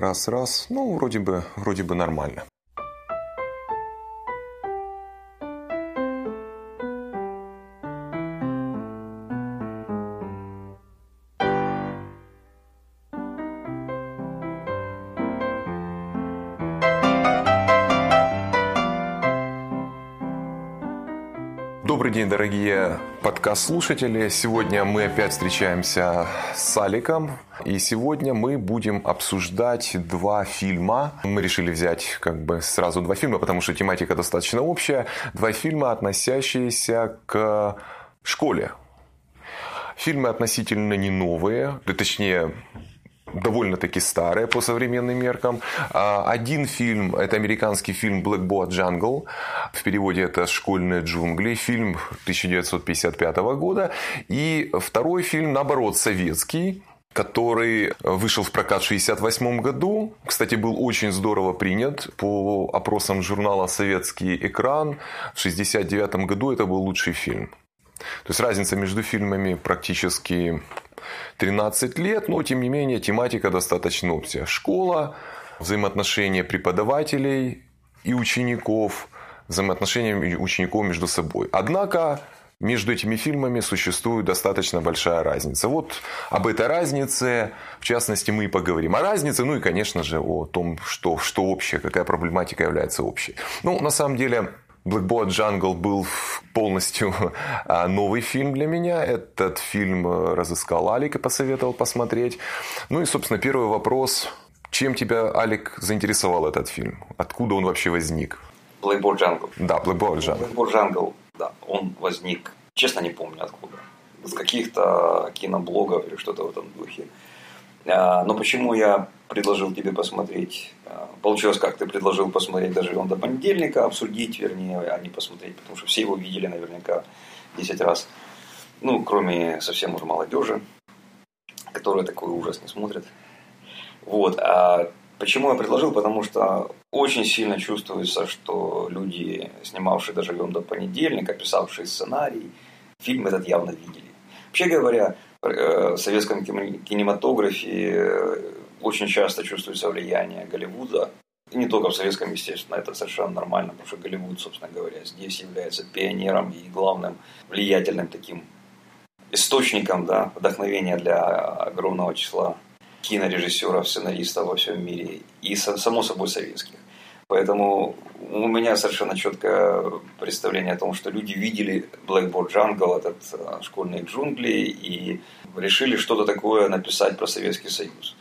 раз-раз, ну, вроде бы, вроде бы нормально. День, дорогие подкаст-слушатели. Сегодня мы опять встречаемся с Аликом. И сегодня мы будем обсуждать два фильма. Мы решили взять как бы сразу два фильма, потому что тематика достаточно общая. Два фильма, относящиеся к школе. Фильмы относительно не новые, да, точнее довольно-таки старая по современным меркам. А, один фильм, это американский фильм Blackboard Jungle, в переводе это «Школьные джунгли», фильм 1955 года. И второй фильм, наоборот, советский, который вышел в прокат в 1968 году. Кстати, был очень здорово принят по опросам журнала «Советский экран». В 1969 году это был лучший фильм. То есть разница между фильмами практически 13 лет, но тем не менее тематика достаточно общая. Школа, взаимоотношения преподавателей и учеников, взаимоотношения учеников между собой. Однако между этими фильмами существует достаточно большая разница. Вот об этой разнице, в частности, мы и поговорим. О разнице, ну и, конечно же, о том, что, что общее, какая проблематика является общей. Ну, на самом деле, Blackboard Jungle был полностью а, новый фильм для меня. Этот фильм э, разыскал Алик и посоветовал посмотреть. Ну и, собственно, первый вопрос. Чем тебя, Алик, заинтересовал этот фильм? Откуда он вообще возник? Blackboard Jungle. Да, Blackboard Jungle. Blackboard Jungle, да, он возник, честно не помню откуда. С каких-то киноблогов или что-то в этом духе. А, но почему я предложил тебе посмотреть? А, получилось как? Ты предложил посмотреть даже он до понедельника, обсудить, вернее, а не посмотреть, потому что все его видели наверняка 10 раз. Ну, кроме совсем уже молодежи, которая такой ужас не смотрит. Вот. А почему я предложил? Потому что очень сильно чувствуется, что люди, снимавшие «Доживем до понедельника», писавшие сценарий, фильм этот явно видели. Вообще говоря, Э, в советском кинематографе э, очень часто чувствуется влияние Голливуда. И не только в советском, естественно, это совершенно нормально, потому что Голливуд, собственно говоря, здесь является пионером и главным влиятельным таким источником да, вдохновения для огромного числа кинорежиссеров, сценаристов во всем мире и, само собой, советских. Поэтому у меня совершенно четкое представление о том, что люди видели Blackboard Jungle, этот э, школьные джунгли, и решили что-то такое написать про Советский Союз.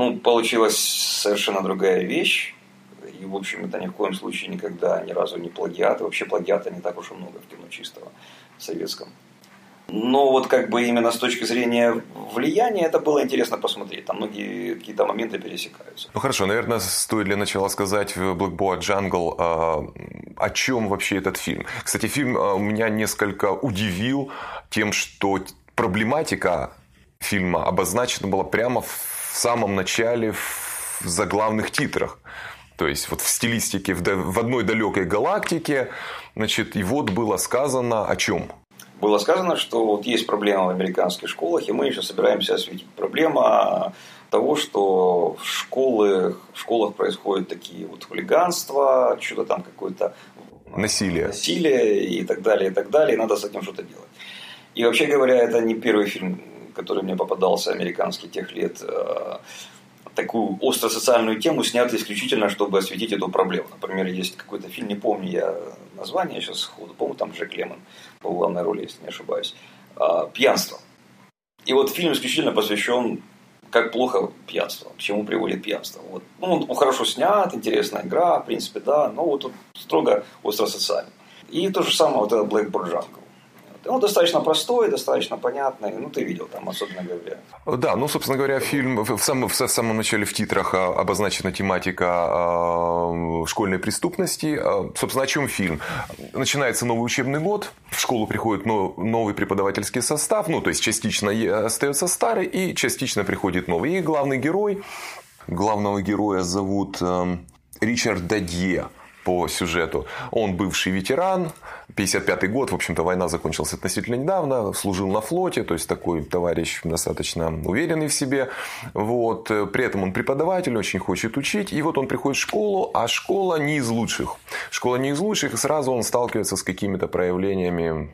Ну, получилась совершенно другая вещь. И, в общем, это ни в коем случае никогда ни разу не плагиат. Вообще плагиата не так уж и много в кино чистого советском. Но вот как бы именно с точки зрения влияния это было интересно посмотреть. Там многие какие-то моменты пересекаются. Ну хорошо, наверное, стоит для начала сказать в Blackboard Jungle, а, о чем вообще этот фильм. Кстати, фильм а, меня несколько удивил тем, что проблематика фильма обозначена была прямо в самом начале в заглавных титрах. То есть вот в стилистике в одной далекой галактике, значит, и вот было сказано о чем? было сказано, что вот есть проблема в американских школах, и мы еще собираемся осветить. Проблема того, что в, школы, в школах происходят такие вот хулиганства, что-то там какое-то насилие. насилие и так далее, и так далее, и надо с этим что-то делать. И вообще говоря, это не первый фильм, который мне попадался, американский тех лет, э, такую остро-социальную тему снят исключительно, чтобы осветить эту проблему. Например, есть какой-то фильм, не помню я название сейчас сходу, помню, там Джек Лемон по главной роли, если не ошибаюсь, а, «Пьянство». И вот фильм исключительно посвящен как плохо пьянство, к чему приводит пьянство. Вот. Ну, он хорошо снят, интересная игра, в принципе, да, но вот он строго остро-социальный. И то же самое вот этот Blackboard Jungle. Он достаточно простой, достаточно понятный. Ну, ты видел там, особенно говоря. Да, ну, собственно говоря, фильм в самом, в самом начале в титрах а, обозначена тематика а, школьной преступности. А, собственно, о чем фильм? Начинается новый учебный год, в школу приходит новый преподавательский состав, ну, то есть частично остается старый и частично приходит новый. И главный герой, главного героя зовут Ричард Дадье. По сюжету. Он бывший ветеран, 55 год, в общем-то, война закончилась относительно недавно, служил на флоте, то есть такой товарищ достаточно уверенный в себе. Вот. При этом он преподаватель, очень хочет учить. И вот он приходит в школу, а школа не из лучших. Школа не из лучших, и сразу он сталкивается с какими-то проявлениями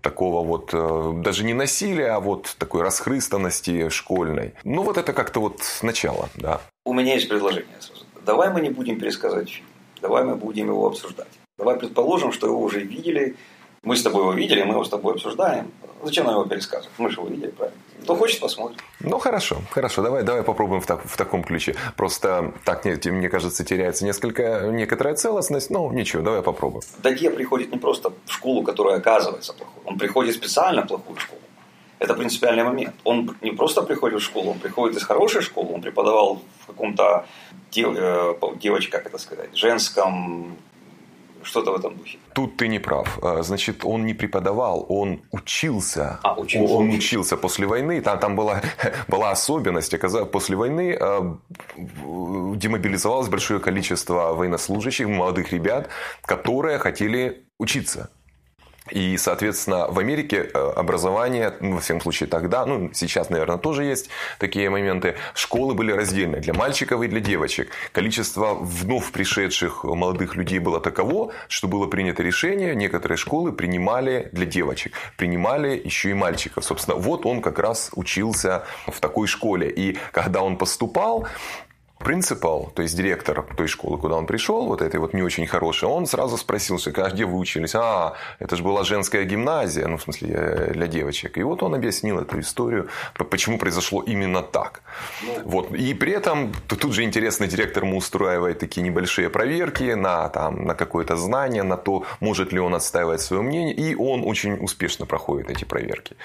такого вот, э, даже не насилия, а вот такой расхрыстанности школьной. Ну, вот это как-то вот начало, да. У меня есть предложение сразу. Давай мы не будем пересказывать фильм. Давай мы будем его обсуждать. Давай предположим, что его уже видели, мы с тобой его видели, мы его с тобой обсуждаем. Зачем нам его пересказывать? Мы же его видели, правильно? Кто хочет, посмотрит. Ну, хорошо, хорошо. Давай, давай попробуем в, так, в таком ключе. Просто так, мне, мне кажется, теряется несколько, некоторая целостность. Ну, ничего, давай попробуем. Дадье приходит не просто в школу, которая оказывается плохой. Он приходит специально в плохую школу. Это принципиальный момент. Он не просто приходит в школу, он приходит из хорошей школы, он преподавал в каком-то дев, э, девочке, как это сказать, женском что-то в этом духе. Тут ты не прав. А, значит, он не преподавал, он учился. А, учился. Он учился после войны. Там, там была, была особенность. Оказалось, после войны а, демобилизовалось большое количество военнослужащих, молодых ребят, которые хотели учиться. И, соответственно, в Америке э, образование, ну, во всяком случае тогда, ну, сейчас, наверное, тоже есть такие моменты, школы были раздельны для мальчиков и для девочек. Количество вновь пришедших молодых людей было таково, что было принято решение, некоторые школы принимали для девочек, принимали еще и мальчиков. Собственно, вот он как раз учился в такой школе. И когда он поступал, принципал, то есть директор той школы, куда он пришел, вот этой вот не очень хорошей, он сразу спросил, что а где вы учились? А, это же была женская гимназия, ну, в смысле, э, для девочек. И вот он объяснил эту историю, почему произошло именно так. Вот. И при этом тут же интересный директор ему устраивает такие небольшие проверки на, там, на какое-то знание, на то, может ли он отстаивать свое мнение. И он очень успешно проходит эти проверки.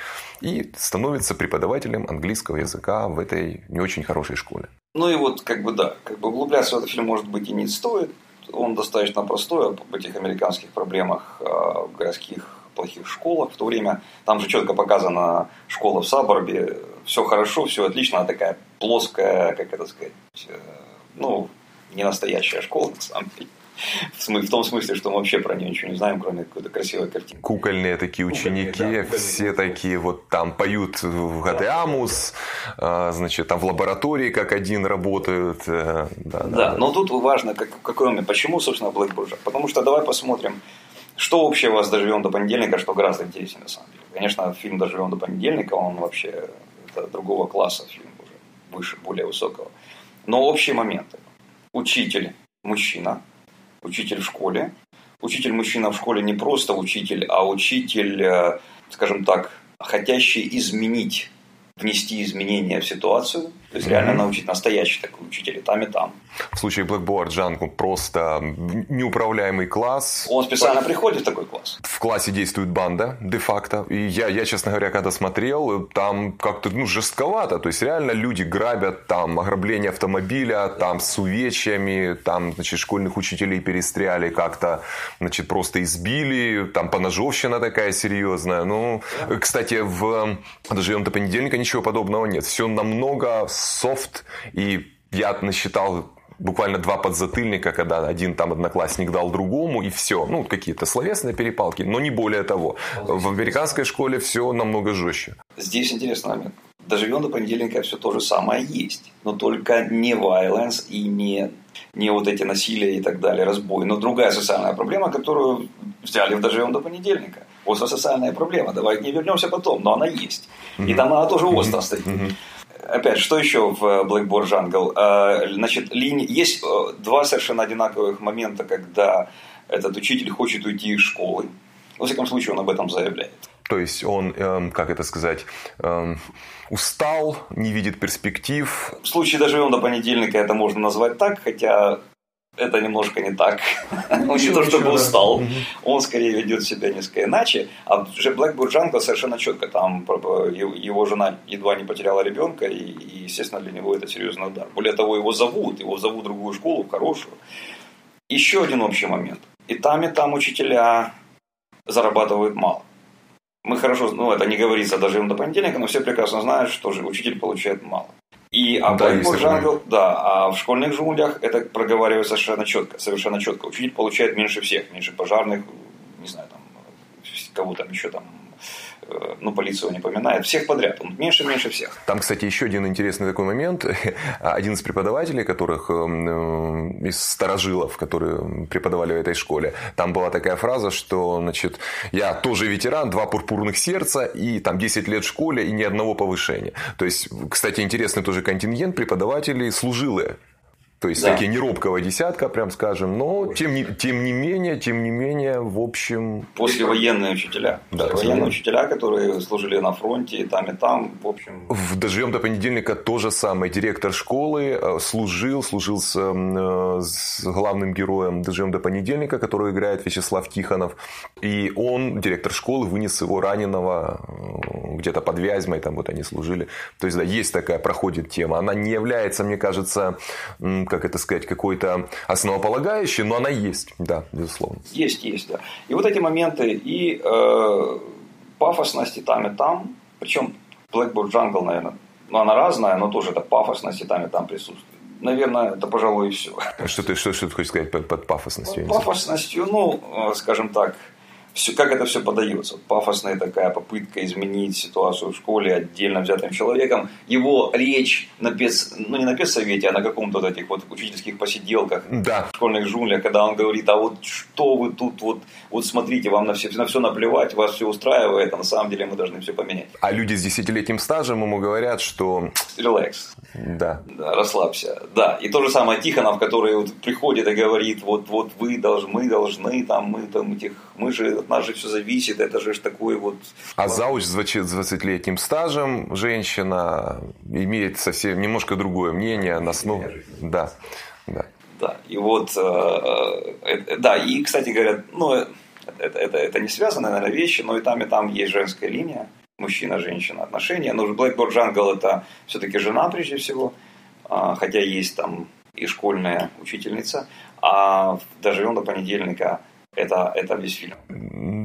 И становится преподавателем английского языка в этой не очень хорошей школе. Ну и вот, как бы да, как бы углубляться в этот фильм, может быть, и не стоит. Он достаточно простой об этих американских проблемах а, в городских плохих школах. В то время там же четко показана школа в Саборбе. Все хорошо, все отлично. Она такая плоская, как это сказать, э, ну, не настоящая школа, на самом деле. В том смысле, что мы вообще про нее ничего не знаем, кроме какой-то красивой картинки. Кукольные такие ученики, Кукольные, да, все такие вот там поют в Гадеамус, да. значит, там в лаборатории как один работают. Э, да, да, да, но тут важно, как, какой момент, почему, собственно, Блэкбурджа. Потому что давай посмотрим, что общего с «Доживем до понедельника», что гораздо интереснее на самом деле. Конечно, фильм «Доживем до понедельника», он вообще это другого класса фильм уже, выше, более высокого. Но общие моменты. Учитель, мужчина, учитель в школе. Учитель-мужчина в школе не просто учитель, а учитель, э, скажем так, хотящий изменить, внести изменения в ситуацию – то есть реально научить настоящий такой учитель и там, и там. В случае Blackboard Django просто неуправляемый класс. Он специально По... приходит в такой класс. В классе действует банда, де-факто. И я, я, честно говоря, когда смотрел, там как-то ну, жестковато. То есть реально люди грабят, там ограбление автомобиля, там с увечьями, там, значит, школьных учителей перестряли как-то, значит, просто избили, там поножовщина такая серьезная. Ну, кстати, в «Доживем до понедельника» ничего подобного нет. Все намного софт, и я насчитал буквально два подзатыльника, когда один там одноклассник дал другому, и все. Ну, какие-то словесные перепалки, но не более того. В американской школе все намного жестче. Здесь интересный момент. Доживем до понедельника все то же самое есть, но только не violence и не, не вот эти насилия и так далее, разбой, но другая социальная проблема, которую взяли в Доживем до понедельника. Остро социальная проблема, давай к ней вернемся потом, но она есть. И там она тоже остро стоит опять, что еще в Blackboard Jungle? Э, значит, линии, есть э, два совершенно одинаковых момента, когда этот учитель хочет уйти из школы. Во всяком случае, он об этом заявляет. То есть он, эм, как это сказать, эм, устал, не видит перспектив. В случае доживем до понедельника это можно назвать так, хотя это немножко не так. Он не то чтобы устал, он скорее ведет себя несколько иначе. А уже Блэкбурд Джанго совершенно четко. Там его жена едва не потеряла ребенка, и, естественно, для него это серьезный удар. Более того, его зовут, его зовут в другую школу, в хорошую. Еще один общий момент. И там, и там учителя зарабатывают мало. Мы хорошо, ну это не говорится даже до понедельника, но все прекрасно знают, что же учитель получает мало. И, а Да, такое. Jungle, да, а в школьных джунглях это проговаривается совершенно четко, совершенно четко. Учитель получает меньше всех, меньше пожарных, не знаю, там, кого там еще там, ну, полицию не поминает, всех подряд, он меньше-меньше всех. Там, кстати, еще один интересный такой момент. Один из преподавателей, которых эм, э, из старожилов, которые преподавали в этой школе, там была такая фраза, что, значит, я тоже ветеран, два пурпурных сердца, и там 10 лет в школе, и ни одного повышения. То есть, кстати, интересный тоже контингент преподавателей служилые. То есть, Да. такие не робкого десятка, прям скажем, но тем не, тем не менее, тем не менее, в общем... Послевоенные учителя. Да, Послевоенные учителя, которые служили на фронте и там, и там, в общем. В «Доживем до понедельника» то же самое. Директор школы э, служил, служил с, э, с главным героем «Доживем до понедельника», который играет Вячеслав Тихонов. И он, директор школы, вынес его раненого э, где-то под Вязьмой, там вот они служили. То есть, да, есть такая, проходит тема. Она не является, мне кажется, как это сказать, какой-то основополагающей, но она есть, да, безусловно. Есть, есть, да. И вот эти моменты, и э, пафосность и там, и там. Причем Blackboard Jungle, наверное, ну, она разная, но тоже это пафосность и там, и там присутствует. Наверное, это, пожалуй, и все. Что ты, что, что ты хочешь сказать под, под пафосностью? Знаю. Пафосностью, ну, э, скажем так, все, как это все подается. Пафосная такая попытка изменить ситуацию в школе отдельно взятым человеком. Его речь на пец, ну не на педсовете, а на каком-то вот этих вот учительских посиделках Да, в школьных джунглях, когда он говорит, а вот что вы тут, вот, вот смотрите, вам на все, на все наплевать, вас все устраивает, а на самом деле мы должны все поменять. а люди с десятилетним стажем ему говорят, что Релакс. да, Да, расслабься. Да, и то же самое Тихонов, который вот приходит и говорит, вот, вот вы должны, мы должны, там, мы там этих, мы же, от нас же все зависит, это же такой вот... А зауч с 20 с 20-летним стажем женщина имеет совсем немножко другое мнение на основе. Да, да. Да, и вот, э, э, да, и, кстати говоря, ну, э, это, это, это не связанные, наверное, вещи, но и там, и там есть женская линия, мужчина-женщина отношения. Но Blackboard Jungle это все-таки жена прежде всего, а, хотя есть там и школьная учительница, а «Доживем до понедельника» это, это весь фильм.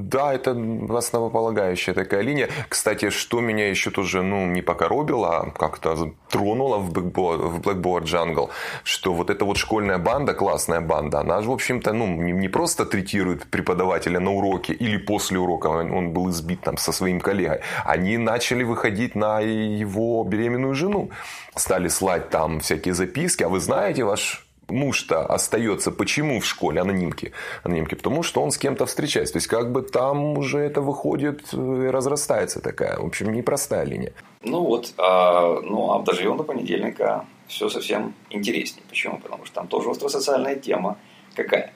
Да, это основополагающая такая линия. Кстати, что меня еще тоже ну, не покоробило, а как-то тронуло в Blackboard, в Blackboard Jungle, что вот эта вот школьная банда, классная банда, она же, в общем-то, ну, не, не просто третирует преподавателя на уроке или после урока, он он был избит там со своим коллегой. Они начали выходить на его беременную жену. Стали слать там всякие записки. А вы знаете, ваш муж-то остается почему в школе анонимки? Анонимки, потому что он с кем-то встречается. То есть, как бы там уже это выходит, э, разрастается такая, в общем, непростая линия. Ну вот, а, ну а «Доживем до понедельника» все совсем интереснее. Почему? Потому что там тоже остросоциальная тема. Какая?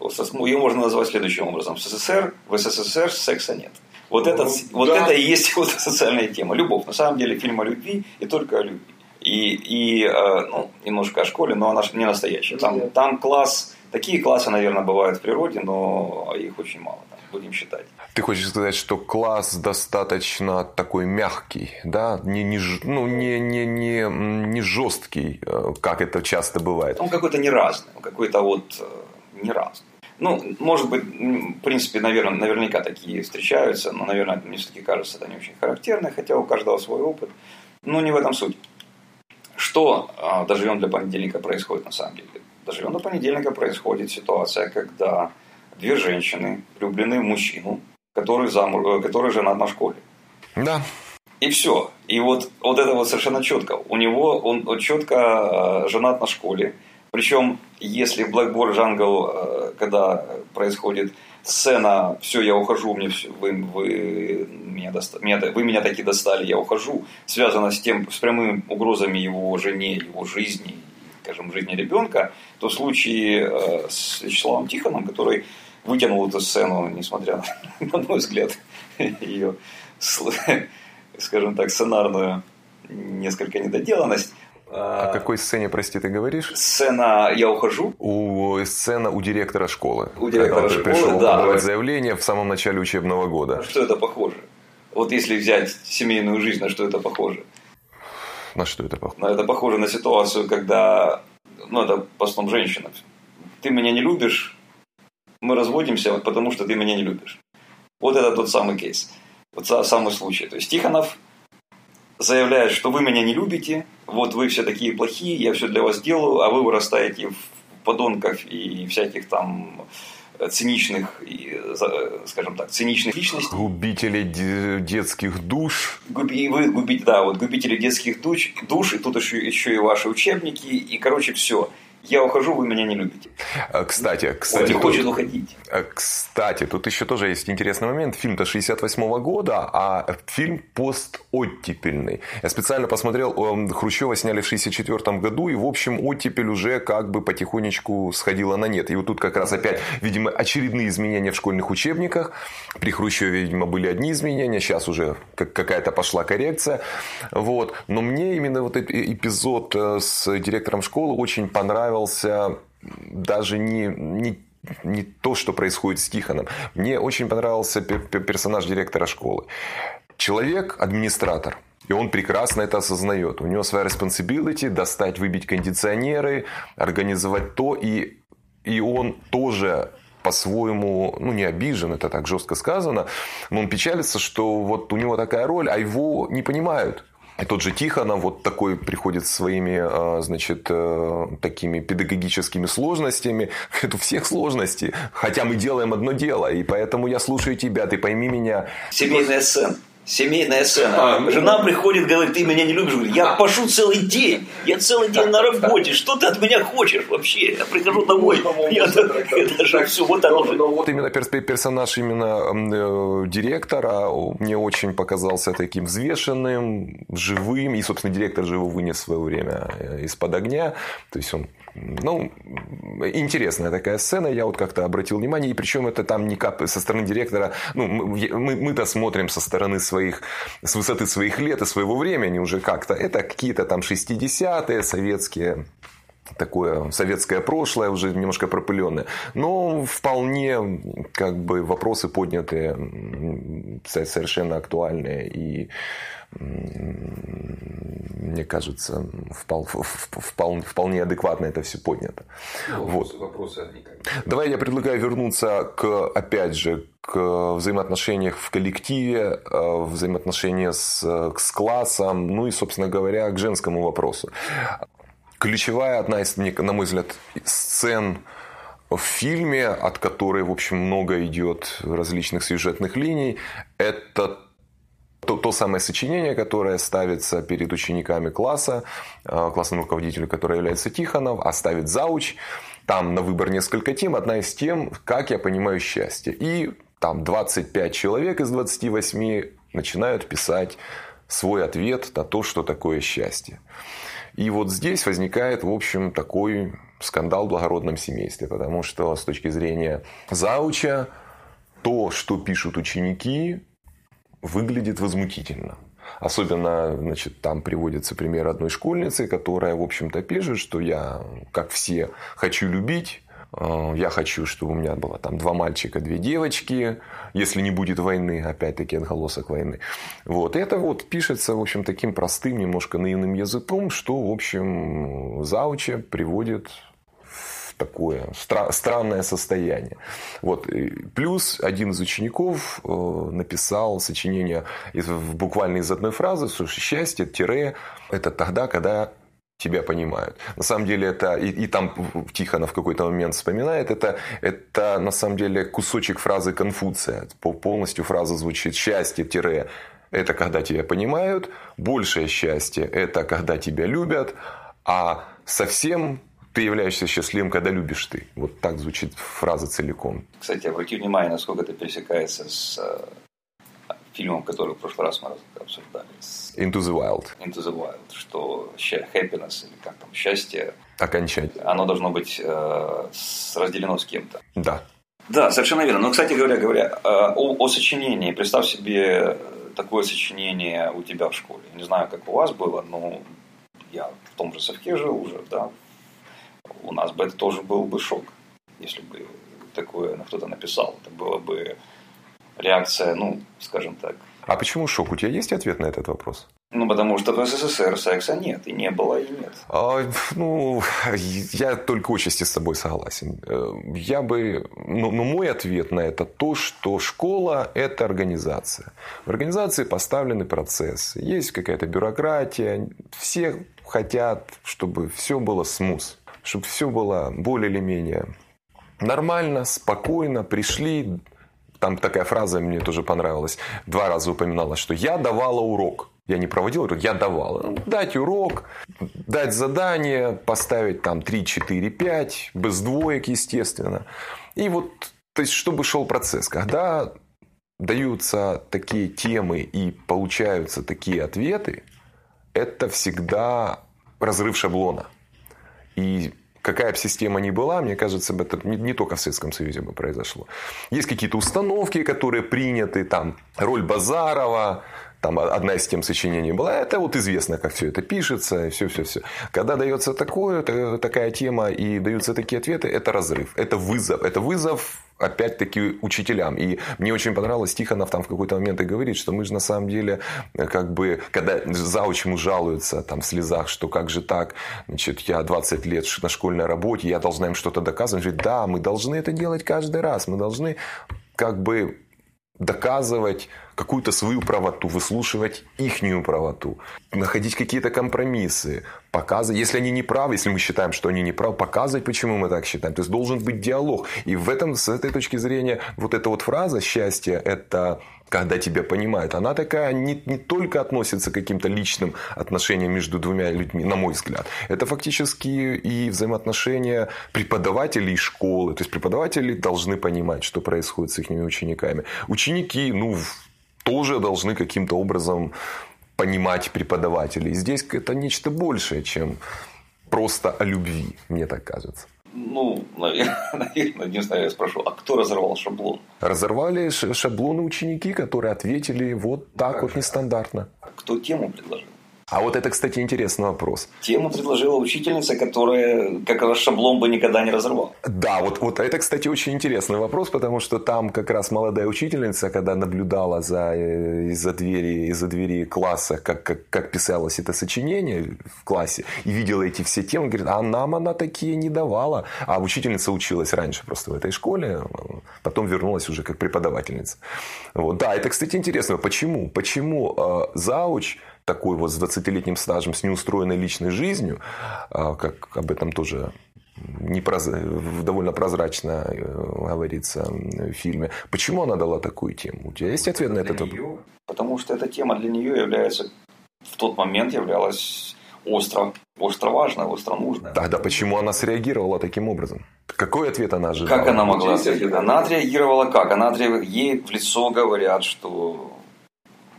Острос- Ее можно назвать следующим образом. В СССР, в СССР секса нет. Вот, это, Ну, вот да. это и есть вот социальная тема. Любовь. На самом деле фильм о любви и только о любви. И, и э, ну, немножко о школе, но она не настоящая. Там, там класс, такие классы, наверное, бывают в природе, но их очень мало, там, будем считать. Ты хочешь сказать, что класс достаточно такой мягкий, да, не, не, ну, не, не, не, не жесткий, э, как это часто бывает. Он какой-то неразный, он какой-то вот э, неразный. Ну, может быть, в принципе, наверное, наверняка такие встречаются, но, наверное, мне все-таки кажется, это не очень характерно, хотя у каждого свой опыт. Но не в этом суть. Что а, «Доживем для понедельника» происходит на самом деле? «Доживем до понедельника» происходит ситуация, когда две женщины влюблены в мужчину, который, замуж, э, который женат на школе. Да, И все. И вот, вот это вот совершенно четко. У него он, он четко э, женат на школе. Причем, если в Blackboard Jungle, э, когда происходит сцена «все, я ухожу, мне всё- вы, вы, меня доста- меня- вы меня таки достали, я ухожу», связано с, тем, с прямыми угрозами его жене, его жизни, скажем, жизни ребенка, то в случае э, с Вячеславом Тихоном, который вытянул эту сцену, несмотря на, на мой взгляд, ее, скажем так, сценарную несколько недоделанность. О А, какой сцене, прости, ты говоришь? Сцена «Я ухожу» У сцена у директора школы. У директора Когда школы, пришел да. подавать заявление в самом начале учебного года. На что это похоже? Вот если взять семейную жизнь, на что это похоже? На что это похоже? Ну, это похоже на ситуацию, когда, ну, это в основном женщина. Ты меня не любишь, мы разводимся, вот потому что ты меня не любишь. Вот это тот самый кейс. Вот самый случай. То есть Тихонов заявляет, что вы меня не любите, вот вы все такие плохие, я все для вас делаю, а вы вырастаете в подонков и всяких там циничных, скажем так, циничных личностей. Губители детских душ. Губи, вы губите, да, вот губители детских душ, душ, и тут еще, еще и ваши учебники, и, короче, все я ухожу, вы меня не любите. А, кстати, кстати. Он не хочет уходить. А, кстати, тут еще тоже есть интересный момент. Фильм-то 68 -го года, а фильм постоттепельный. Я специально посмотрел, Хрущева сняли в 64 году, и, в общем, оттепель уже как бы потихонечку сходила на нет. И вот тут как раз опять, видимо, очередные изменения в школьных учебниках. При Хрущеве, видимо, были одни изменения, сейчас уже какая-то пошла коррекция. Вот. Но мне именно вот этот эпизод э, с директором школы очень понравился понравился даже не, не не то, что происходит с Тихоном. Мне очень понравился персонаж директора школы. Человек, администратор. И он прекрасно это осознает. У него своя responsibility достать, выбить кондиционеры, организовать то. И, и он тоже по-своему, ну, не обижен, это так жестко сказано, но он печалится, что вот у него такая роль, а его не понимают. Тот же Тихонов вот такой приходит своими, а, значит, э, такими педагогическими сложностями. Это всех сложности. Хотя мы делаем одно дело. И поэтому я слушаю тебя, ты пойми меня. Семейная сцена. Семейная сцена. А, ну Жена приходит, говорит, ты меня не любишь. Говорит, я пашу целый день. Я целый день на работе. Что ты от меня хочешь вообще? Я прихожу домой. Я, это же все, вот оно же. Вот именно персонаж именно э, директора мне очень показался таким взвешенным, живым. И, собственно, директор же его вынес в свое время э, из-под огня. То есть он ну, интересная такая сцена, я вот как-то обратил внимание, и причем это там не кап со стороны директора, ну, мы, мы-то смотрим со стороны своих, с высоты своих лет и своего времени уже как-то, это какие-то там 60-е советские такое советское прошлое, уже немножко пропыленное. Но вполне как бы вопросы поднятые совершенно актуальные и мне кажется, впол, впол, вполне адекватно это все поднято. Ну, вот. Вопросы. Давай я предлагаю вернуться к, опять же, к взаимоотношениях в коллективе, э, взаимоотношения с, с классом, ну и, собственно говоря, к женскому вопросу. Ключевая, одна из, на мой взгляд, сцен в фильме, от которой, в общем, много идет различных сюжетных линий, это то, то самое сочинение, которое ставится перед учениками класса, э, классным руководителем, который является Тихонов, а ставит зауч. Там на выбор несколько тем. Одна из тем, как я понимаю счастье. И там 25 человек из 28 начинают писать свой ответ на то, что такое счастье. И вот здесь возникает, в общем, такой скандал в благородном семействе, потому что с точки зрения зауча, то, что пишут ученики, выглядит возмутительно. Особенно, значит, там приводится пример одной школьницы, которая, в общем-то, пишет, что я, как все, хочу любить, я хочу, чтобы у меня было там два мальчика, две девочки, если не будет войны, опять-таки отголосок войны. Вот. И это вот пишется, в общем, таким простым, немножко наивным языком, что, в общем, зауча приводит такое стра- странное состояние. Вот. Плюс один из учеников э, написал сочинение из, буквально из одной фразы, что счастье тире это тогда, когда тебя понимают. На самом деле это, и, и там Тихонов в какой-то момент вспоминает, это, это на самом деле кусочек фразы Конфуция. Полностью фраза звучит «счастье тире это когда тебя понимают, большее счастье – это когда тебя любят, а совсем ты являешься счастливым, когда любишь ты. Вот так звучит фраза целиком. Кстати, обрати внимание, насколько это пересекается с э, фильмом, который в прошлый раз мы обсуждали. С Into the Wild. Into the Wild, что happiness, или как там, счастье, Окончательно. Оно должно быть э, разделено с кем-то. Да. Да, совершенно верно. Но, кстати говоря, говоря э, о, о сочинении, представь себе такое сочинение у тебя в школе. Не знаю, как у вас было, но я в том же совке жил уже, да, у нас бы это тоже был бы шок, если бы такое кто-то написал. Это была бы реакция, ну, скажем так. А почему шок? У тебя есть ответ на этот вопрос? Ну, потому что в СССР секса нет, и не было, и нет. А, ну, я только отчасти с тобой согласен. Э, я бы, ну, ну, мой ответ на это то, что школа – это организация. В организации поставлены процессы. Есть какая-то бюрократия. Все хотят, чтобы все было смус. Чтобы все было более или менее нормально, спокойно. Пришли, там такая фраза мне тоже понравилась. Два раза упоминалось, что я давала урок. Я не проводил урок, я давал. Ну, дать урок, дать задание, поставить там 3, 4, 5, без двоек, естественно. И вот, то есть, чтобы шел процесс. Когда даются такие темы и получаются такие ответы, это всегда разрыв шаблона. И какая бы система ни была, мне кажется, это не, не только в Советском Союзе бы произошло. Есть какие-то установки, которые приняты, там, роль Базарова, там одна из тем сочинений была, это вот известно, как все это пишется, и все-все-все. Когда дается такое, такая тема и даются такие ответы, это разрыв, это вызов. Это вызов опять-таки учителям. И мне очень понравилось, Тихонов там в какой-то момент и говорит, что мы же на самом деле, как бы, когда зауч ему жалуется там в слезах, что как же так, значит, я 20 лет на школьной работе, я должна им что-то доказывать. Он говорит, да, мы должны это делать каждый раз, мы должны как бы доказывать какую-то свою правоту, выслушивать ихнюю правоту, находить какие-то компромиссы, показывать, если они не правы, если мы считаем, что они не правы, показывать, почему мы так считаем. То есть должен быть диалог. И в этом, с этой точки зрения, вот эта вот фраза «счастье – это когда тебя понимают, она такая не, не только относится к каким-то личным отношениям между двумя людьми, на мой взгляд. Это фактически и взаимоотношения преподавателей школы. То есть преподаватели должны понимать, что происходит с их учениками. Ученики, ну, тоже должны каким-то образом понимать преподавателей. Здесь это нечто большее, чем просто о любви, мне так кажется. Ну, наверное, единственное, я спрошу, а кто разорвал шаблон? Разорвали шаблоны ученики, которые ответили вот так как вот нестандартно. Кто тему предложил? А вот это, кстати, интересный вопрос. Тему предложила учительница, которая как раз шаблон бы никогда не разорвала. Да, вот, вот это, кстати, очень интересный вопрос, потому что там как раз молодая учительница, когда наблюдала за, э, из-за двери, из-за двери класса, как, как, как писалось это сочинение в классе, и видела эти все темы, говорит, а нам она такие не давала. А учительница училась раньше просто в этой школе, потом вернулась уже как преподавательница. Вот. Да, это, кстати, интересно. Почему? Почему э, зауч такой вот с 20-летним стажем, с неустроенной личной жизнью, а, как об этом тоже непроз... довольно прозрачно э, говорится в фильме. Почему она дала такую тему? У тебя есть ответ на этот вопрос? Потому что эта тема для нее является в тот момент являлась остро, остро важной, остро нужной. Тогда почему она среагировала таким образом? Какой ответ она ожидала? Как она могла ответить? Она отреагировала как? Она отреагировала... Ей в лицо говорят, что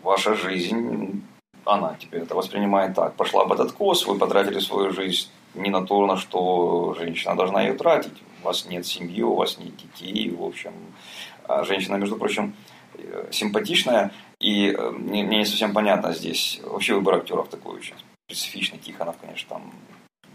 ваша жизнь она тебе это воспринимает так. Пошла под откос, вы потратили свою жизнь не на то, на что женщина должна ее тратить. У вас нет семьи, у вас нет детей, в общем. А женщина, между прочим, э, симпатичная, и э, мне не совсем понятно здесь вообще выбор актеров такой очень специфичный. Тихонов, конечно, там,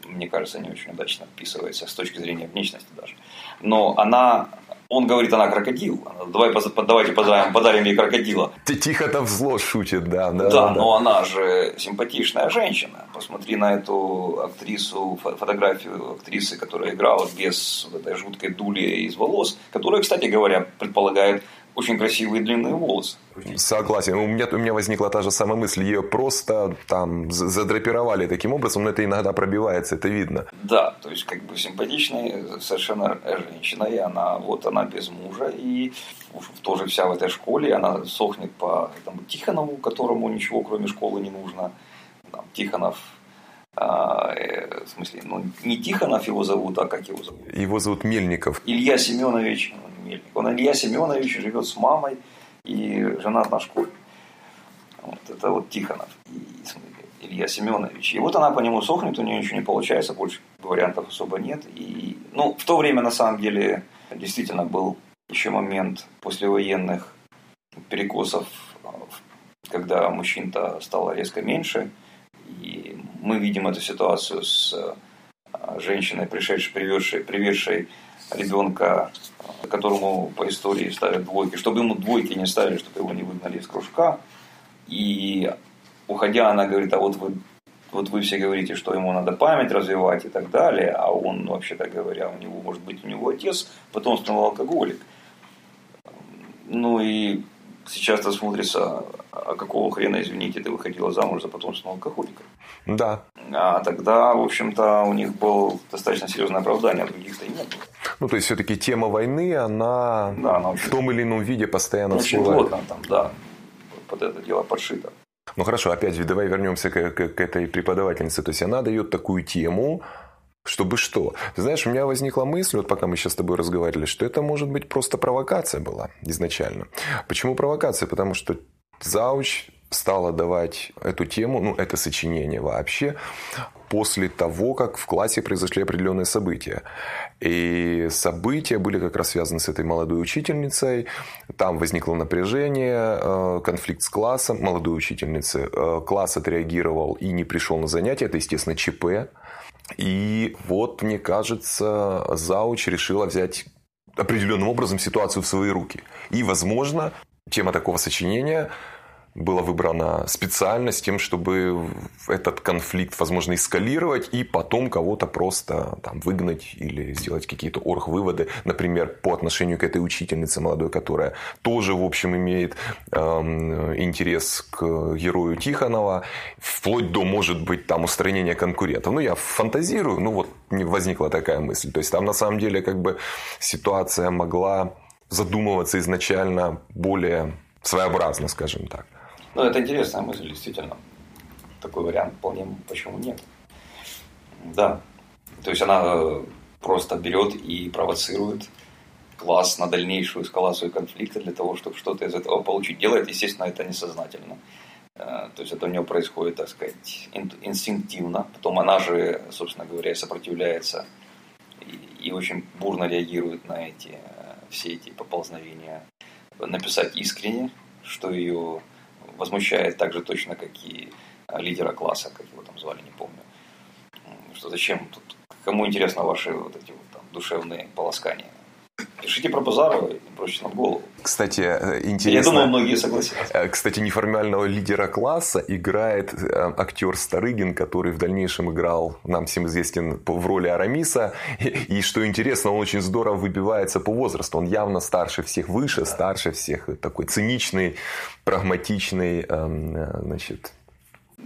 мне кажется, не очень удачно вписывается с точки зрения внешности даже. Но она он говорит, она крокодил. Давай, давайте подарим, подарим ей крокодила. Ты тихо там зло шутит, да. Да, да, да, но она же симпатичная женщина. Посмотри на эту актрису, фотографию актрисы, которая играла без вот этой жуткой дули из волос, которая, кстати говоря, предполагает очень красивые длинные волосы. Согласен. У меня, у меня возникла та же самая мысль. Ее просто там задрапировали таким образом, но это иногда пробивается, это видно. Да, то есть как бы симпатичная совершенно женщина, и она вот она без мужа, и тоже вся в этой школе, она сохнет по этому Тихонову, которому ничего кроме школы не нужно. Там, Тихонов а, э, в смысле, ну, не Тихонов его зовут, а как его зовут? Его зовут Мельников. Илья Семенович Мельник. Он Илья Семенович живет с мамой и женат на школе. Вот это вот Тихонов. И, Илья Семенович. И вот она по нему сохнет, у нее ничего не получается, больше вариантов особо нет. И, ну, в то время, на самом деле, действительно был еще момент послевоенных перекосов, когда мужчин-то стало резко меньше. И мы видим эту ситуацию с а, женщиной, пришедшей, приведшей, приведшей ребенка, которому по истории ставят двойки, чтобы ему двойки не ставили, чтобы его не выгнали из кружка. И уходя, она говорит, а вот вы, вот вы все говорите, что ему надо память развивать и так далее, а он, вообще-то говоря, у него, может быть, у него отец потомственный алкоголик. Ну и сейчас это смотрится, а какого хрена, извините, ты выходила замуж за потомственного алкоголика? Да. А тогда, в общем-то, у них было достаточно серьезное оправдание, а других-то и нет. Ну, то есть, все-таки тема войны, она, да, она очень, в том или ином виде постоянно очень всплывает. плотно там, да, под это дело подшито. Ну хорошо, опять давай вернемся к, к, к этой преподавательнице. То есть она дает такую тему, чтобы что? Ты знаешь, у меня возникла мысль, вот пока мы сейчас с тобой разговаривали, что это может быть просто провокация была изначально. Почему провокация? Потому что Зауч стала давать эту тему, ну, это сочинение вообще, после того, как в классе произошли определенные события. И события были как раз связаны с этой молодой учительницей. Там возникло напряжение, э, конфликт с классом молодой учительницы. Э, класс отреагировал и не пришел на занятия. Это, естественно, ЧП. И вот, мне кажется, Зауч решила взять определенным образом ситуацию в свои руки. И, возможно, тема такого сочинения была выбрана специально с тем, чтобы этот конфликт, возможно, эскалировать и потом кого-то просто там, выгнать или сделать какие-то орг-выводы, например, по отношению к этой учительнице молодой, которая тоже, в общем, имеет эм, интерес к герою Тихонова, вплоть до, может быть, там устранения конкурентов. Ну, я фантазирую, ну вот возникла такая мысль. То есть там на самом деле как бы ситуация могла задумываться изначально более своеобразно, скажем так. Ну, это интересная мысль, действительно. Такой вариант вполне, почему нет. Да. То есть она э, просто берет и провоцирует класс на дальнейшую эскалацию конфликта для того, чтобы что-то из этого получить. Делает, естественно, это несознательно. Э, то есть это у нее происходит, так сказать, инстинктивно. Потом она же, собственно говоря, сопротивляется и, очень бурно реагирует на эти э, все эти поползновения. Написать искренне, что ее возмущает так же точно, как и а, лидера класса, как его там звали, не помню. Что зачем тут, кому интересно ваши вот эти вот там душевные полоскания? Пишите про Базарова и бросьте нам голову. Кстати, э, интересно. Я думаю, многие согласятся. Э, кстати, неформального лидера класса играет э, актер Старыгин, который в дальнейшем играл, нам всем известен, в роли Арамиса. И, что интересно, он очень здорово выбивается по возрасту. Он явно старше всех, выше, старше всех. Такой циничный, прагматичный, эм, значит,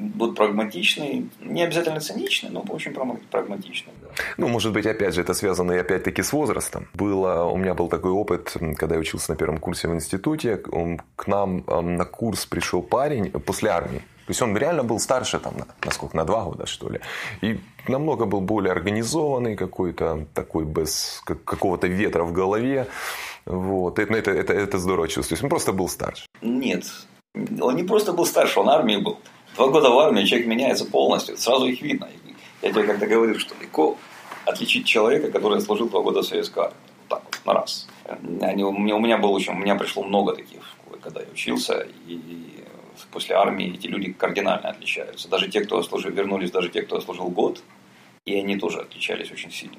будут прагматичный, не обязательно циничный, но очень прагматичный. Да. Ну, может быть, опять же, это связано и опять-таки с возрастом. Было, у меня был такой опыт, когда я учился на первом курсе в институте, к нам на курс пришел парень после армии. То есть он реально был старше, там, на, сколько, на два года, что ли. И намного был более организованный, какой-то такой без какого-то ветра в голове. Вот. Это, это, это, это здорово чувствуется. Он просто был старше. Нет, он не просто был старше, он армии был. Два года в армии человек меняется полностью, сразу их видно. Я тебе когда говорил, что легко отличить человека, который служил два года в советской армии. Вот так вот, на раз. Они, у, меня, у меня было очень, у меня пришло много таких, когда я учился, и после армии эти люди кардинально отличаются. Даже те, кто служил, вернулись, даже те, кто служил год, и они тоже отличались очень сильно.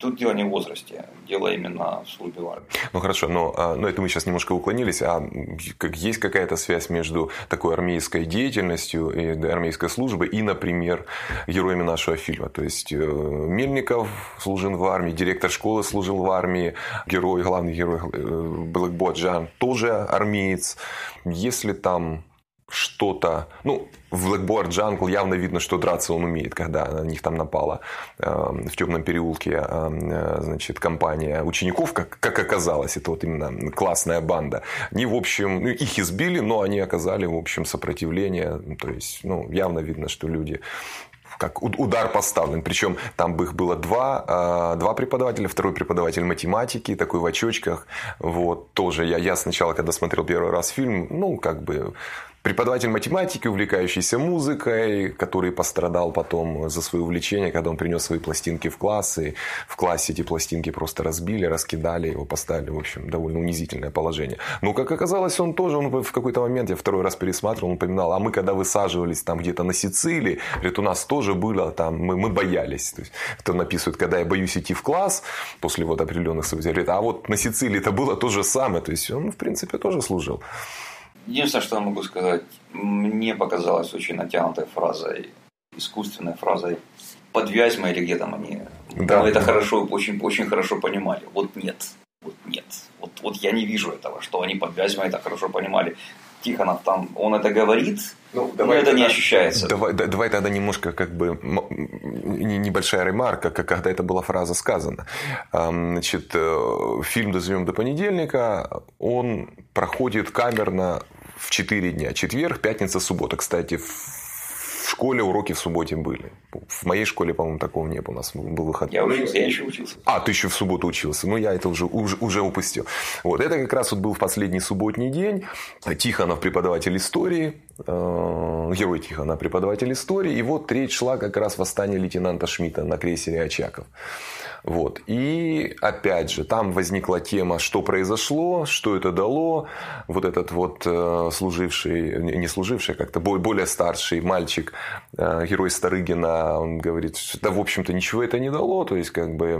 Тут дело не в возрасте, дело именно в службе в армии. Ну хорошо, но, а, но это мы сейчас немножко уклонились. А как, есть какая-то связь между такой армейской деятельностью и армейской службой и, например, героями нашего фильма? То есть э, Мельников служил в армии, директор школы служил в армии, герой, главный герой э, Блэкбот Джан тоже армеец. Если там что-то... Ну, в Blackboard Jungle явно видно, что драться он умеет, когда на них там напала э, в темном переулке э, значит, компания учеников, как, как оказалось, это вот именно классная банда. Они, в общем, ну, их избили, но они оказали, в общем, сопротивление. То есть, ну, явно видно, что люди как удар поставлен. Причем там бы их было два, а, два преподавателя. Второй преподаватель математики, такой в очочках. Вот, тоже я, я сначала, когда смотрел первый раз фильм, ну, как бы преподаватель математики, увлекающийся музыкой, который пострадал потом за свое увлечение, когда он принес свои пластинки в класс, и в классе эти пластинки просто разбили, раскидали, его поставили, в общем, довольно унизительное положение. Но, как оказалось, он тоже, он в какой-то момент, я второй раз пересматривал, он упоминал, а мы когда высаживались там где-то на Сицилии, говорит, у нас тоже было там, мы, мы боялись. То есть, это он описывает, когда я боюсь идти в класс после вот определенных событий, говорит, а вот на Сицилии это было то же самое, то есть он, в принципе, тоже служил. Единственное, что я могу сказать, мне показалось очень натянутой фразой, искусственной фразой под Вязьма или где там они. Да. Мы это хорошо, очень, очень хорошо понимали. Вот нет. Вот нет. Вот, вот я не вижу этого, что они под Вязьма это хорошо понимали. Тихонов там, он это говорит, ну, давай но это тогда, не ощущается. Давай, давай тогда немножко как бы небольшая ремарка, как когда это была фраза сказана. Значит, э, фильм «Дозовем до понедельника», он проходит камерно в 4 дня. Четверг, пятница, суббота. Кстати, в в школе уроки в субботе были. В моей школе, по-моему, такого не было. У нас был выход. Я учился, я еще учился. А, ты еще в субботу учился. Ну, я это уже, уже, уже упустил. Вот. Это как раз вот был в последний субботний день. Тихонов, преподаватель истории. Э, герой Тихона, преподаватель истории. И вот речь шла как раз восстание лейтенанта Шмидта на крейсере «Очаков». Вот. И опять же, там возникла тема, что произошло, что это дало. Вот этот вот э, служивший, не служивший, а как-то более старший мальчик, э, герой Старыгина, он говорит, да, в общем-то, ничего это не дало. То есть, как бы,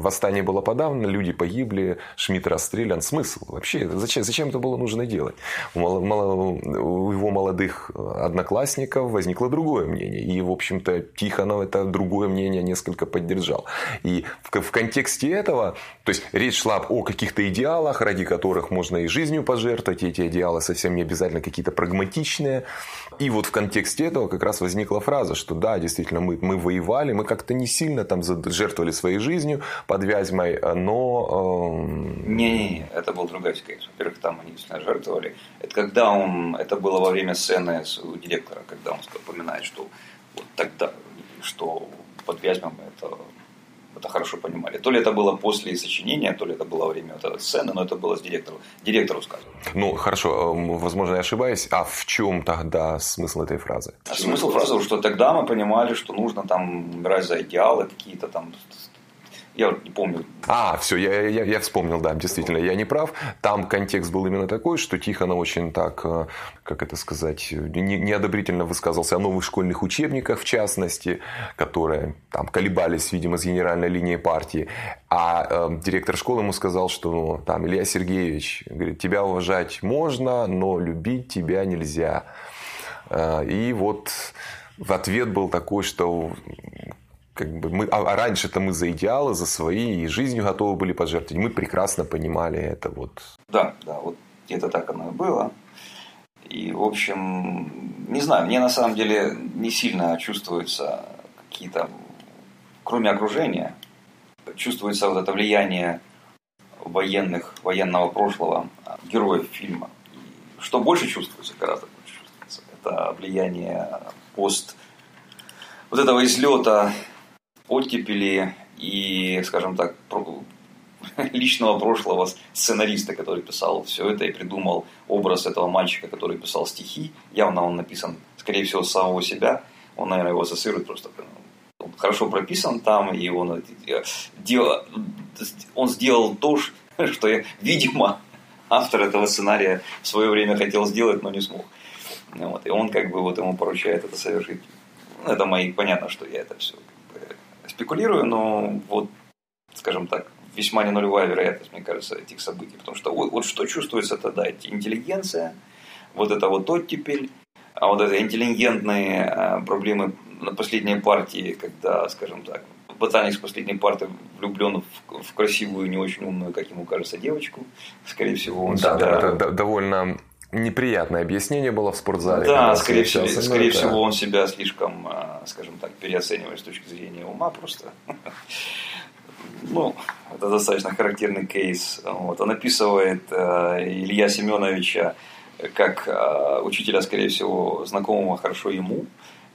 восстание было подавно, люди погибли, Шмидт расстрелян. Смысл вообще? Зачем, зачем это было нужно делать? У, у его молодых одноклассников возникло другое мнение. И, в общем-то, Тихонов это другое мнение несколько поддержал. И в, в контексте этого, то есть речь шла о каких-то идеалах, ради которых можно и жизнью пожертвовать, и эти идеалы совсем не обязательно какие-то прагматичные. И вот в контексте этого как раз возникла фраза, что да, действительно, мы, мы воевали, мы как-то не сильно там жертвовали своей жизнью под Вязьмой, но... Эм... Не-не-не, это был другой кейс. Во-первых, там они действительно жертвовали. Это когда он, это было во время сцены у директора, когда он упоминает, что вот тогда, что под Вязьмом это это хорошо понимали. То ли это было после сочинения, то ли это было время вот этой сцены, но это было с директором. Директору сказано. Ну, хорошо, эм, возможно, я ошибаюсь. А в чем тогда смысл этой фразы? А смысл фразы, что тогда мы понимали, что нужно там брать за идеалы какие-то там я не помню. А, все, я, я, я вспомнил, да, действительно, я не прав. Там контекст был именно такой, что Тихонов очень так, э, как это сказать, не, неодобрительно высказывался о новых школьных учебниках, в частности, которые там колебались, видимо, с генеральной линией партии. А э, директор школы ему сказал, что ну, там Илья Сергеевич, говорит, тебя уважать можно, но любить тебя нельзя. Э, и вот в ответ был такой, что как бы мы, а, а раньше-то мы за идеалы, за свои и жизнью готовы были пожертвовать. Мы прекрасно понимали это вот. Да, да, вот это так оно и было. И, в общем, не знаю, мне на самом деле не сильно чувствуются какие-то, кроме окружения, чувствуется вот это влияние военных, военного прошлого героев фильма. И что больше чувствуется, гораздо больше чувствуется, это влияние пост вот этого излета оттепели и, скажем так, личного прошлого сценариста, который писал все это и придумал образ этого мальчика, который писал стихи. Явно он написан, скорее всего, с самого себя. Он, наверное, его ассоциирует просто. Он хорошо прописан там, и он, э, он сделал то, что, видимо, автор этого сценария в свое время хотел сделать, но не смог. Вот. И он как бы вот ему поручает это совершить. Ну, это мои, понятно, что я это все спекулирую, но вот, скажем так, весьма не нулевая вероятность, мне кажется, этих событий. Потому что вот, вот что чувствуется тогда, интеллигенция, вот это вот оттепель, а вот это интеллигентные э, проблемы на последней партии, когда, скажем так, ботаник с последней парты влюблен в, в красивую, не очень умную, как ему кажется, девочку. Скорее всего, он да, себя... Да, это довольно неприятное объяснение было в спортзале. Да, скорее, всего, скорее это... всего, он себя слишком, а, скажем так, переоценивает с точки зрения ума просто. Ну, это достаточно характерный кейс. Вот. Он описывает э, Илья Семеновича как э, учителя, скорее всего, знакомого хорошо ему.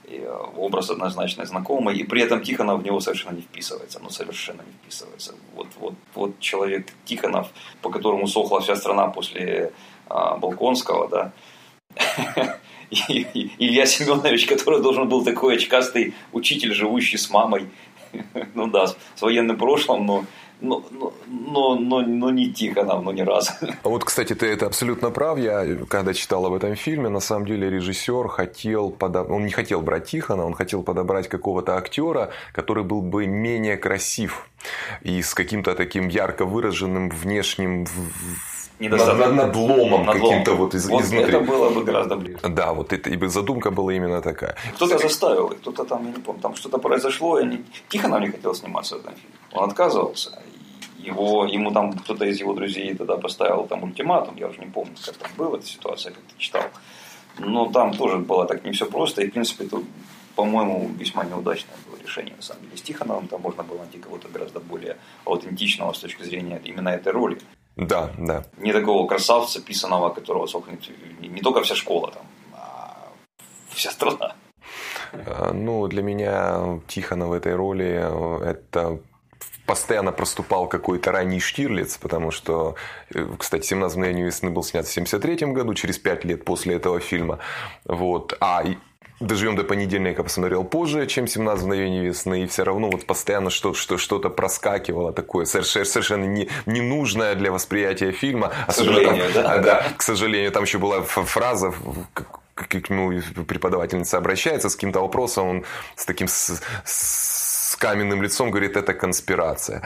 И, э, образ однозначно знакомый. И при этом Тихонов в него совершенно не вписывается. Ну, совершенно не вписывается. Вот, вот, вот человек Тихонов, по которому сохла вся страна после Балконского, да, Илья Семенович, который должен был такой очкастый учитель, живущий с мамой, ну да, с военным прошлым, но но, но, но, но не Тихонов, но ни разу. А вот, кстати, ты это абсолютно прав. Я, когда читал об этом фильме, на самом деле режиссер хотел, подоб... он не хотел брать Тихона, он хотел подобрать какого-то актера, который был бы менее красив и с каким-то таким ярко выраженным внешним над, над ломом Над каким-то вот из, Вот изнутри. это было бы гораздо ближе. Да, вот это, и задумка была именно такая. Кто-то заставил кто-то там, я не помню, там что-то произошло, и они... Тихонов не хотел сниматься в этом фильме. Он отказывался. Его, ему там кто-то из его друзей тогда поставил там ультиматум, я уже не помню, как там была эта ситуация, как ты читал. Но там тоже было так не все просто, и в принципе это, по-моему, весьма неудачное было решение на самом деле. С Тихоновым там можно было найти кого-то гораздо более аутентичного с точки зрения именно этой роли. Да, да. Не такого красавца, писаного, которого сохнет не, только вся школа там, а вся страна. Э, Ну, для меня Тихонов в этой роли э, это постоянно проступал какой-то ранний Штирлиц, потому что, э, кстати, «17 мгновений весны» был снят в 73 году, через 5 лет после этого фильма. Вот. А «Доживем до понедельника» посмотрел позже, чем «17 мгновений весны», и все равно вот постоянно что, что, что-то проскакивало такое совершенно, не, ненужное для восприятия фильма. К сожалению, да? А, да, к сожалению, там еще была фраза, к нему преподавательница обращается с каким-то вопросом, он с таким с, с каменным лицом говорит, это конспирация.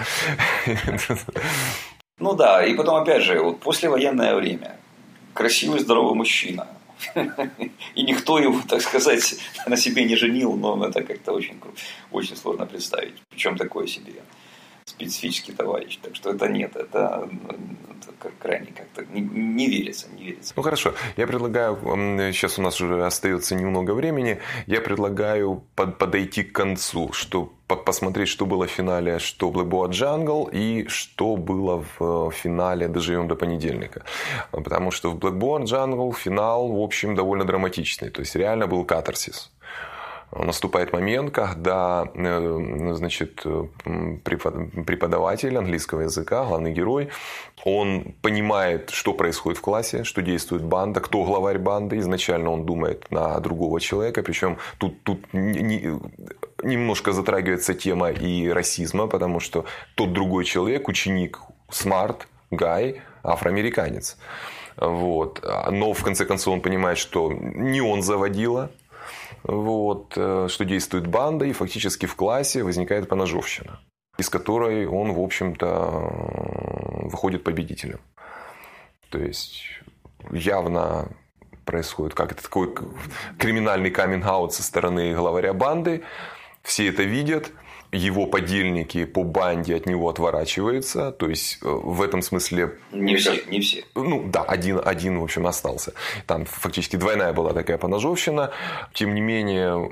Ну да, и потом опять же, вот послевоенное время, красивый здоровый мужчина, и никто его, так сказать, на себе не женил, но это как-то очень, очень сложно представить, причем такой себе специфический товарищ. Так что это нет, это, это как- крайне как-то не, не верится, не верится. Ну хорошо, я предлагаю, сейчас у нас уже остается немного времени, я предлагаю под- подойти к концу, что посмотреть, что было в финале, что Black Boa Jungle и что было в э, финале «Доживем до понедельника». Потому что в Black Boa Jungle финал, в общем, довольно драматичный, то есть реально был катарсис. Наступает момент, когда э, значит, э, препод- преподаватель английского языка, главный герой, он понимает, что происходит в классе, что действует банда, кто главарь банды. Изначально он думает на другого человека, причем тут, тут не- немножко затрагивается тема и расизма, потому что тот другой человек, ученик Смарт, Гай, афроамериканец. Вот. Но в конце концов он понимает, что не он заводила, вот, э, что действует банда, и фактически в классе возникает поножовщина, из которой он, в общем-то, выходит победителем. То есть явно происходит как это такой криминальный каминг-аут со стороны главаря банды. Все это видят, его подельники по банде от него отворачиваются. То есть э, в этом смысле Не все, не все. ну да, один, один, в общем, остался. Там фактически двойная была такая поножовщина. Тем не менее,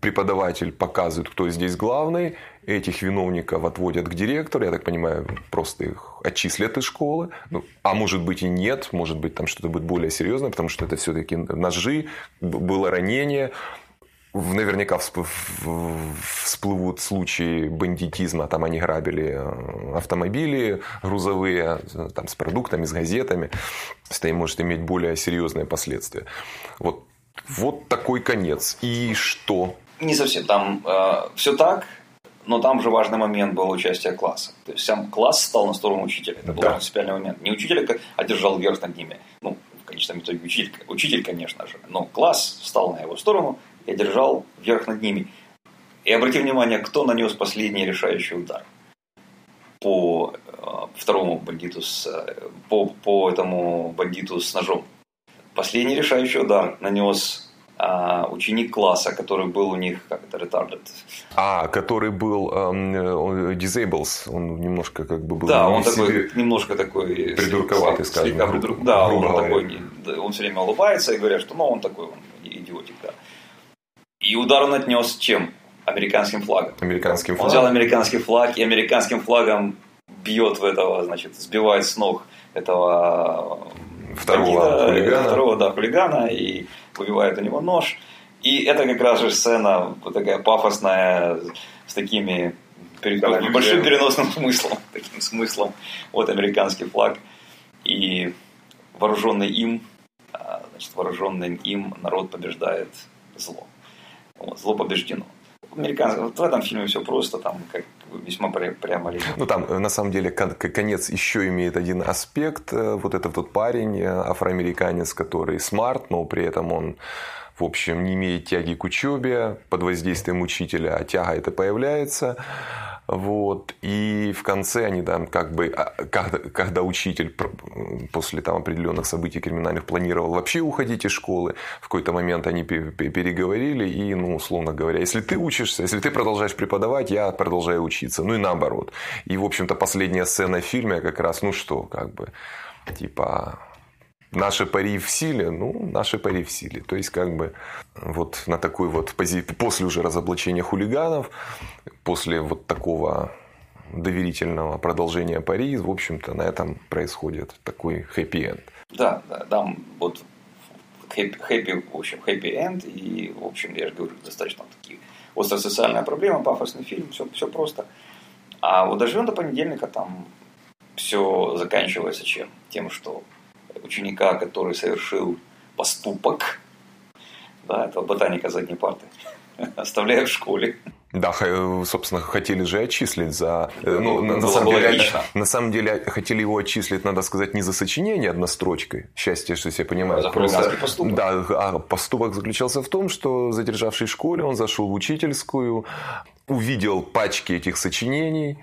преподаватель показывает, кто здесь главный. Этих виновников отводят к директору. Я так понимаю, просто их отчислят из школы. Ну, а может быть и нет. Может быть, там что-то будет более серьезное, потому что это все-таки ножи, было ранение. Наверняка всплывут случаи бандитизма. Там они грабили э, автомобили грузовые э, там, с продуктами, с газетами. Это может иметь более серьезные последствия. Вот, вот такой конец. И что? Не совсем. Там все так, но там же важный момент был участие класса. То есть сам класс стал на сторону учителя. Это был Да. принципиальный момент. Не учитель как одержал верх над ними. Ну, в конечном итоге учитель, учитель, конечно же. Но класс встал на его сторону и одержал верх над ними. И обрати внимание, кто нанес последний решающий удар по э, второму бандиту с, э, по, по этому бандиту с ножом. Последний решающий удар нанес а, ученик класса, который был у них, как это, retarded. А, который был он disables, он немножко как бы был Да, он такой, немножко такой... Придурковатый, слегка скажем, придур- грубо- Да, он говоря. такой, он все время улыбается и говорят, что ну, он такой, он идиотик, да. И удар он отнес чем? Американским флагом. американским Он взял флагом. американский флаг и американским флагом бьет в этого, значит, сбивает с ног этого Второго бандита, хулигана. Второго, да, хулигана и выбивает у него нож. И это как раз же сцена вот такая пафосная, с такими Да, большим переносным смыслом, таким смыслом. Вот американский флаг. И вооруженный им, а, значит, вооруженный им народ побеждает зло. Вот, зло побеждено. Американцы, вот в этом фильме все просто, там как весьма пря- прямо линейно. Ну, там, э, на самом деле, конец еще имеет один аспект. Э, Вот этот вот парень, э, афроамериканец, который смарт, но при этом он, в общем, не имеет тяги к учебе, под воздействием учителя, а тяга это появляется. Вот. И в конце они там как бы, а, когда, когда учитель после там определенных событий криминальных планировал вообще уходить из школы, в какой-то момент они переговорили и, ну, условно говоря, если ты учишься, если ты продолжаешь преподавать, я продолжаю учиться. Ну и наоборот. И, в общем-то, последняя сцена в фильме как раз, ну что, как бы, типа, наши пари в силе, ну, наши пари в силе. То есть, как бы, вот на такой вот позиции, после уже разоблачения хулиганов, после вот такого доверительного продолжения пари, в общем-то, на этом происходит такой хэппи-энд. Да, да, там вот хэппи, в общем, хэппи-энд, и, в общем, я же говорю, достаточно такие острая социальная проблема, пафосный фильм, все, все просто. А вот доживем до понедельника, там все заканчивается чем? Тем, что ученика, который совершил поступок, да, это ботаника задней парты, оставляют в школе. Да, собственно, хотели же отчислить за... Э, ну, на, на, самом деле, на самом деле, хотели его отчислить, надо сказать, не за сочинение однострочкой. Счастье, что все понимают. За просто, поступок. Да, а поступок заключался в том, что задержавший в школе, он зашел в учительскую, увидел пачки этих сочинений,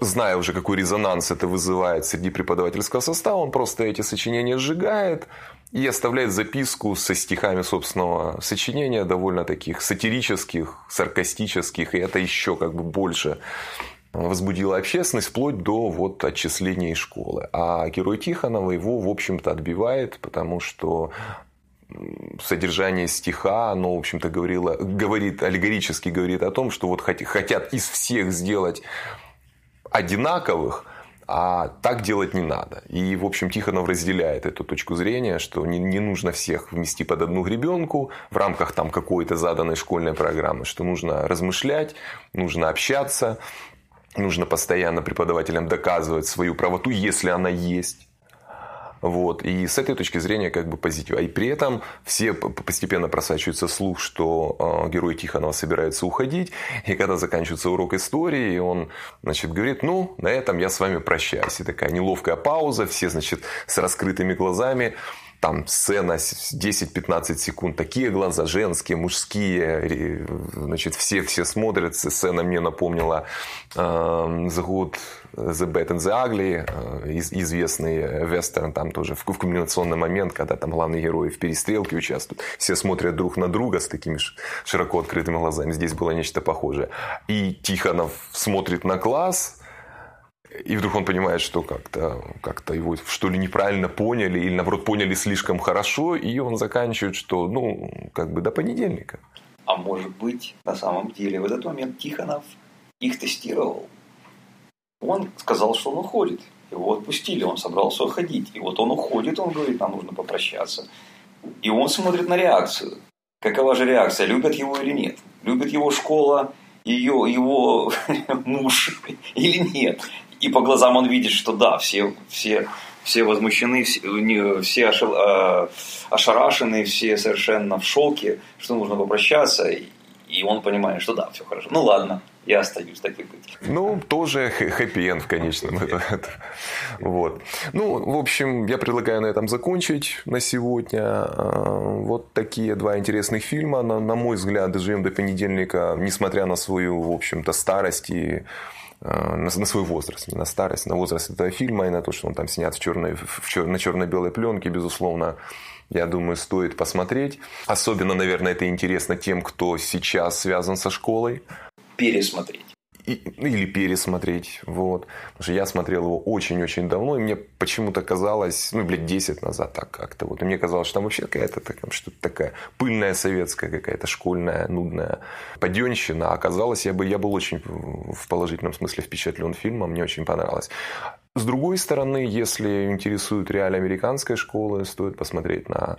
зная уже, какой резонанс это вызывает среди преподавательского состава, он просто эти сочинения сжигает и оставляет записку со стихами собственного сочинения, довольно таких сатирических, саркастических, и это еще как бы больше возбудило общественность вплоть до вот отчисления из школы. А герой Тихонова его, в общем-то, отбивает, потому что содержание стиха, оно, в общем-то, говорило, говорит, аллегорически говорит о том, что вот хотят из всех сделать одинаковых, а так делать не надо. И, в общем, Тихонов разделяет эту точку зрения, что не, не нужно всех вмести под одну гребенку в рамках там какой-то заданной школьной программы, что нужно размышлять, нужно общаться, нужно постоянно преподавателям доказывать свою правоту, если она есть. Вот. И с этой точки зрения как бы позитив. И при этом все постепенно просачивается слух, что э, герой Тихонова собирается уходить. И когда заканчивается урок истории, он значит, говорит, ну, на этом я с вами прощаюсь. И такая неловкая пауза, все, значит, с раскрытыми глазами там сцена 10-15 секунд, такие глаза женские, мужские, значит, все, все смотрят, сцена мне напомнила э, The Good, The Bad and the Ugly, э, известный вестерн, там тоже в, в комбинационный момент, когда там главные герои в перестрелке участвуют, все смотрят друг на друга с такими широко открытыми глазами, здесь было нечто похожее. И Тихонов смотрит на класс, и вдруг он понимает, что как-то как его что ли неправильно поняли, или наоборот поняли слишком хорошо, и он заканчивает, что ну, как бы до понедельника. А может быть, на самом деле, в этот момент Тихонов их тестировал. Он сказал, что он уходит. Его отпустили, он собрался уходить. И вот он уходит, он говорит, нам нужно попрощаться. И он смотрит на реакцию. Какова же реакция, любят его или нет? Любит его школа, ее, его муж или нет? И по глазам он видит, что да, все, все, все возмущены, все, все а, ошарашены, все совершенно в шоке, что нужно попрощаться, и он понимает, что да, все хорошо. Ну ладно, я остаюсь, так и быть. Ну, тоже хэппи-энд в конечном. Это, это, вот. Ну, в общем, я предлагаю на этом закончить на сегодня. А, вот такие два интересных фильма. На, на мой взгляд, «Доживем до понедельника», несмотря на свою, в общем-то, старость и Э, на, на свой возраст, не на старость, на возраст этого фильма и на то, что он там снят в черной, в чер, на черно-белой пленке, безусловно, я думаю, стоит посмотреть. Особенно, наверное, это интересно тем, кто сейчас связан со школой. Пересмотреть или пересмотреть. Вот. Потому что я смотрел его очень-очень давно, и мне почему-то казалось, ну, блядь, 10 назад так как-то. Вот. И мне казалось, что там вообще какая-то такая, что-то такая пыльная советская какая-то школьная, нудная паденщина. А оказалось, я, бы, я был очень в положительном смысле впечатлен фильмом, мне очень понравилось. С другой стороны, если интересует реально американская школа, стоит посмотреть на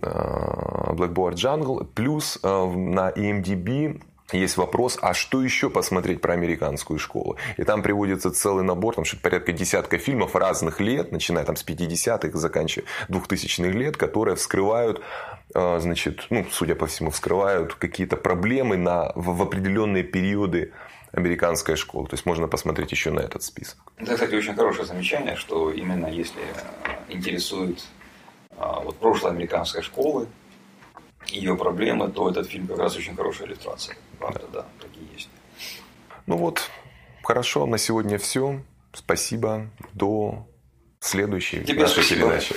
э, Blackboard Jungle. Плюс э, на EMDB есть вопрос, а что еще посмотреть про американскую школу? И там приводится целый набор, там что-то порядка десятка фильмов разных лет, начиная там с 50-х, заканчивая 2000-х лет, которые вскрывают, э, значит, ну, судя по всему, вскрывают какие-то проблемы на, в, в определенные периоды американской школы. То есть можно посмотреть еще на этот список. Это, кстати, очень хорошее замечание, что именно если интересует а, вот прошлое американской школы, ее проблемы, то этот фильм как раз очень хорошая иллюстрация. Правда, да, такие есть. Ну вот, Хорошо, на сегодня все. Спасибо. До следующей Тебе нашей спасибо. передачи.